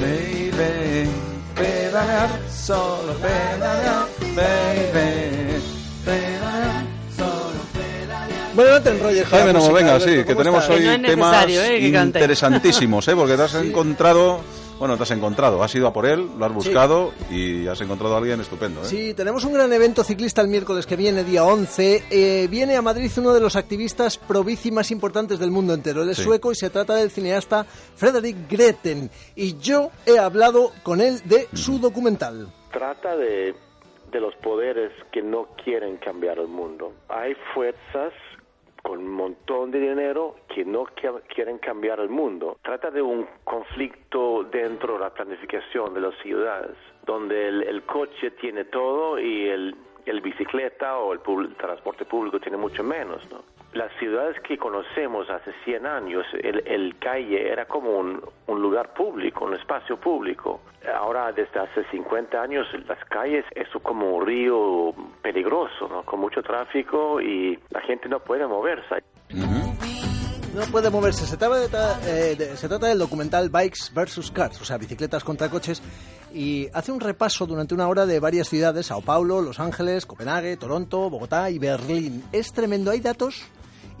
baby. Pedalear, solo pedalear, baby. Pedalear, solo pedalear. Bueno, no te enrolles Jaime, no, venga, sí, que ¿cómo tenemos hoy temas eh, interesantísimos, ¿eh? Porque te has encontrado, bueno, te has encontrado, has ido a por él, lo has buscado y has encontrado a alguien estupendo, ¿eh? Sí, tenemos un gran evento ciclista el miércoles que viene, día 11. Eh, viene a Madrid uno de los activistas pro bici más importantes del mundo entero. Él es Sí. sueco y se trata del cineasta Frederick Greten. Y yo he hablado con él de su documental. trata de, de los poderes que no quieren cambiar el mundo. Hay fuerzas con un montón de dinero que no qui- quieren cambiar el mundo. Trata de un conflicto dentro de la planificación de las ciudades, donde el, el coche tiene todo y el, bicicleta o el, el transporte público tiene mucho menos. ¿no? Las ciudades que conocemos hace 100 años, el, calle era como un, lugar público, un espacio público. Ahora, desde hace 50 años, las calles es como un río peligroso, con mucho tráfico y la gente no puede moverse. No puede moverse. Se trata, eh, se trata del documental Bikes vs. Cars, o sea, bicicletas contra coches. Y hace un repaso durante una hora de varias ciudades, Sao Paulo, Los Ángeles, Copenhague, Toronto, Bogotá y Berlín. Es tremendo. Hay datos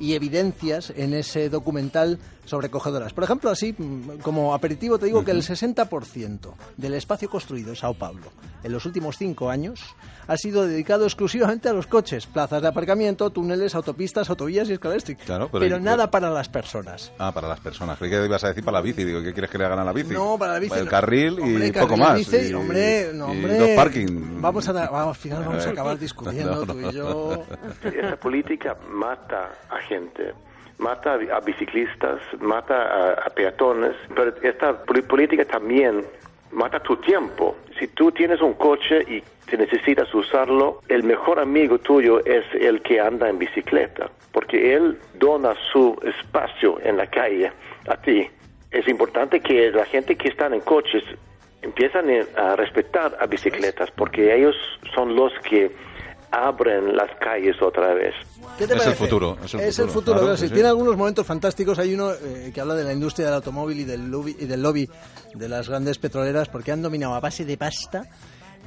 y evidencias en ese documental sobrecogedoras. Por ejemplo, así mm, como aperitivo te digo que el 60% del espacio construido en Sao Paulo en los últimos cinco años ha sido dedicado exclusivamente a los coches, plazas de aparcamiento, túneles, autopistas, autovías y escaleras. Claro, pero- pero nada para las personas. Ah, para las personas. Creí que ibas a decir para la bici. Digo, ¿qué quieres que le hagan a la bici? No, para la bici El no. carril y Hombre, poco carril, más. bici, y, hombre, no, y hombre. dos parking. Vamos a, vamos, al final vamos a Eh, acabar discutiendo no, tú y yo. Esa política mata a gente, mata a biciclistas, mata a, peatones, pero esta política también mata tu tiempo. Si tú tienes un coche y te necesitas usarlo, el mejor amigo tuyo es el que anda en bicicleta, porque él dona su espacio en la calle a ti. Es importante que la gente que están en coches empiezan a respetar a bicicletas, porque ellos son los que abren las calles otra vez. ¿Qué te Es el futuro, es el futuro, futuro, claro sí. sí. Tiene algunos momentos fantásticos. Hay uno eh, que habla de la industria del automóvil y del, lobby, y del lobby de las grandes petroleras porque han dominado a base de pasta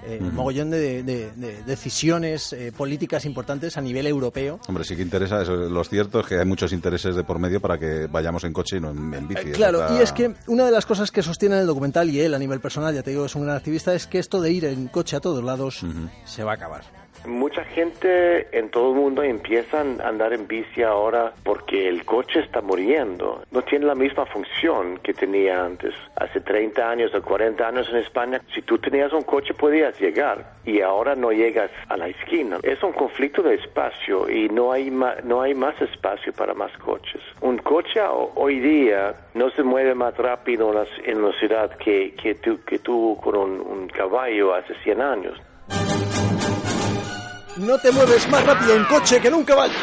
eh, un mogollón de, de- de decisiones eh, políticas importantes a nivel europeo. Hombre, sí que interesa. Eso, lo cierto es que hay muchos intereses de por medio para que vayamos en coche y no en, en bici. Eh, claro, está- y es que una de las cosas que sostiene en el documental, y él a nivel personal, ya te digo, es un gran activista, es que esto de ir en coche a todos lados se va a acabar. Mucha gente en todo el mundo empiezan a andar en bici ahora porque el coche está muriendo. No tiene la misma función que tenía antes. Hace 30 años o 40 años en España, si tú tenías un coche podías llegar y ahora no llegas a la esquina. Es un conflicto de espacio y no hay, no hay más espacio para más coches. Un coche ho- hoy día no se mueve más rápido en la ciudad que, que, tú, que tú con un, un caballo hace 100 años. No te mueves más rápido en coche que nunca vale.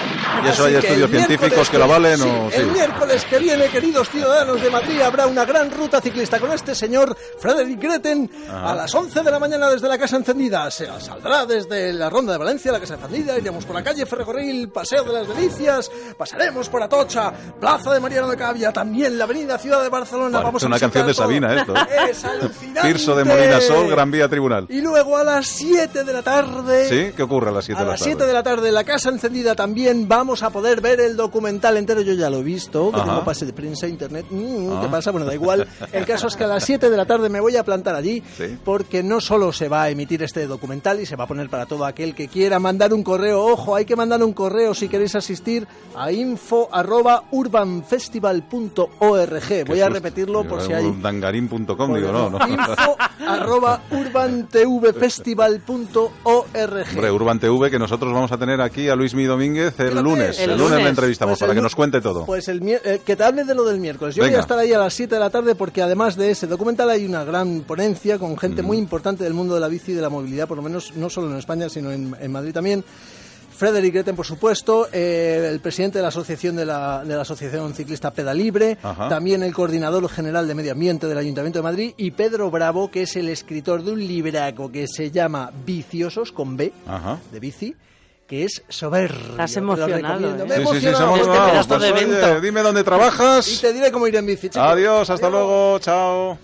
¿Y eso hay estudios científicos que lo valen o sí? El miércoles que viene, queridos ciudadanos de Madrid, habrá una gran ruta ciclista con este señor Frederick Greten a las 11 de la mañana desde la Casa Encendida. Se saldrá desde la Ronda de Valencia, la Casa Encendida, iremos por la calle Ferrocarril, Paseo de las Delicias, pasaremos por Atocha, Plaza de Mariano de Cavia, también la Avenida Ciudad de Barcelona. Parece Vamos a una canción de. Sabina, esto. Es alucinante. Tirso de Molina Sol, Gran Vía Tribunal. Y luego a las 7 de la tarde... ¿Sí? ¿Qué ocurre a las 7 A de la las tarde? 7 de la tarde, la casa encendida también vamos a poder ver el documental entero. Yo ya lo he visto, que Ajá. tengo pase de prensa, internet. Mm, ¿Qué Ah. pasa? Bueno, da igual. El caso es que a las 7 de la tarde me voy a plantar allí, Sí. porque no solo se va a emitir este documental y se va a poner para todo aquel que quiera mandar un correo. Ojo, hay que mandar un correo si queréis asistir a info.urbanfestival.org. Voy a repetirlo por si hay. Dangarín.com, digo, no, no. Info arroba urbantvfestival.org. Hombre, Urban TV, que nosotros vamos a tener aquí a Luis Mi Domínguez el lunes. El El, lunes lunes. le entrevistamos Pues para que nos cuente todo. Pues el eh, que te hable de lo del miércoles. Yo voy a estar ahí a las 7 de la tarde porque además de ese documental hay una gran ponencia con gente muy importante del mundo de la bici y de la movilidad, por lo menos no solo en España, sino en, en Madrid también. Frederick Greten, por supuesto, eh, el presidente de la asociación de la, de la asociación ciclista Pedalibre, Ajá. también el coordinador general de medio ambiente del Ayuntamiento de Madrid y Pedro Bravo, que es el escritor de un libraco que se llama Viciosos con B Ajá. de bici, que es soberbio. Estás emocionado. ¿eh? Me Sí, sí, sí, Este vamos, pedazo pues, de oye, evento. dime dónde Y trabajas. te diré cómo ir en bici. chicos. Adiós, hasta luego, chao.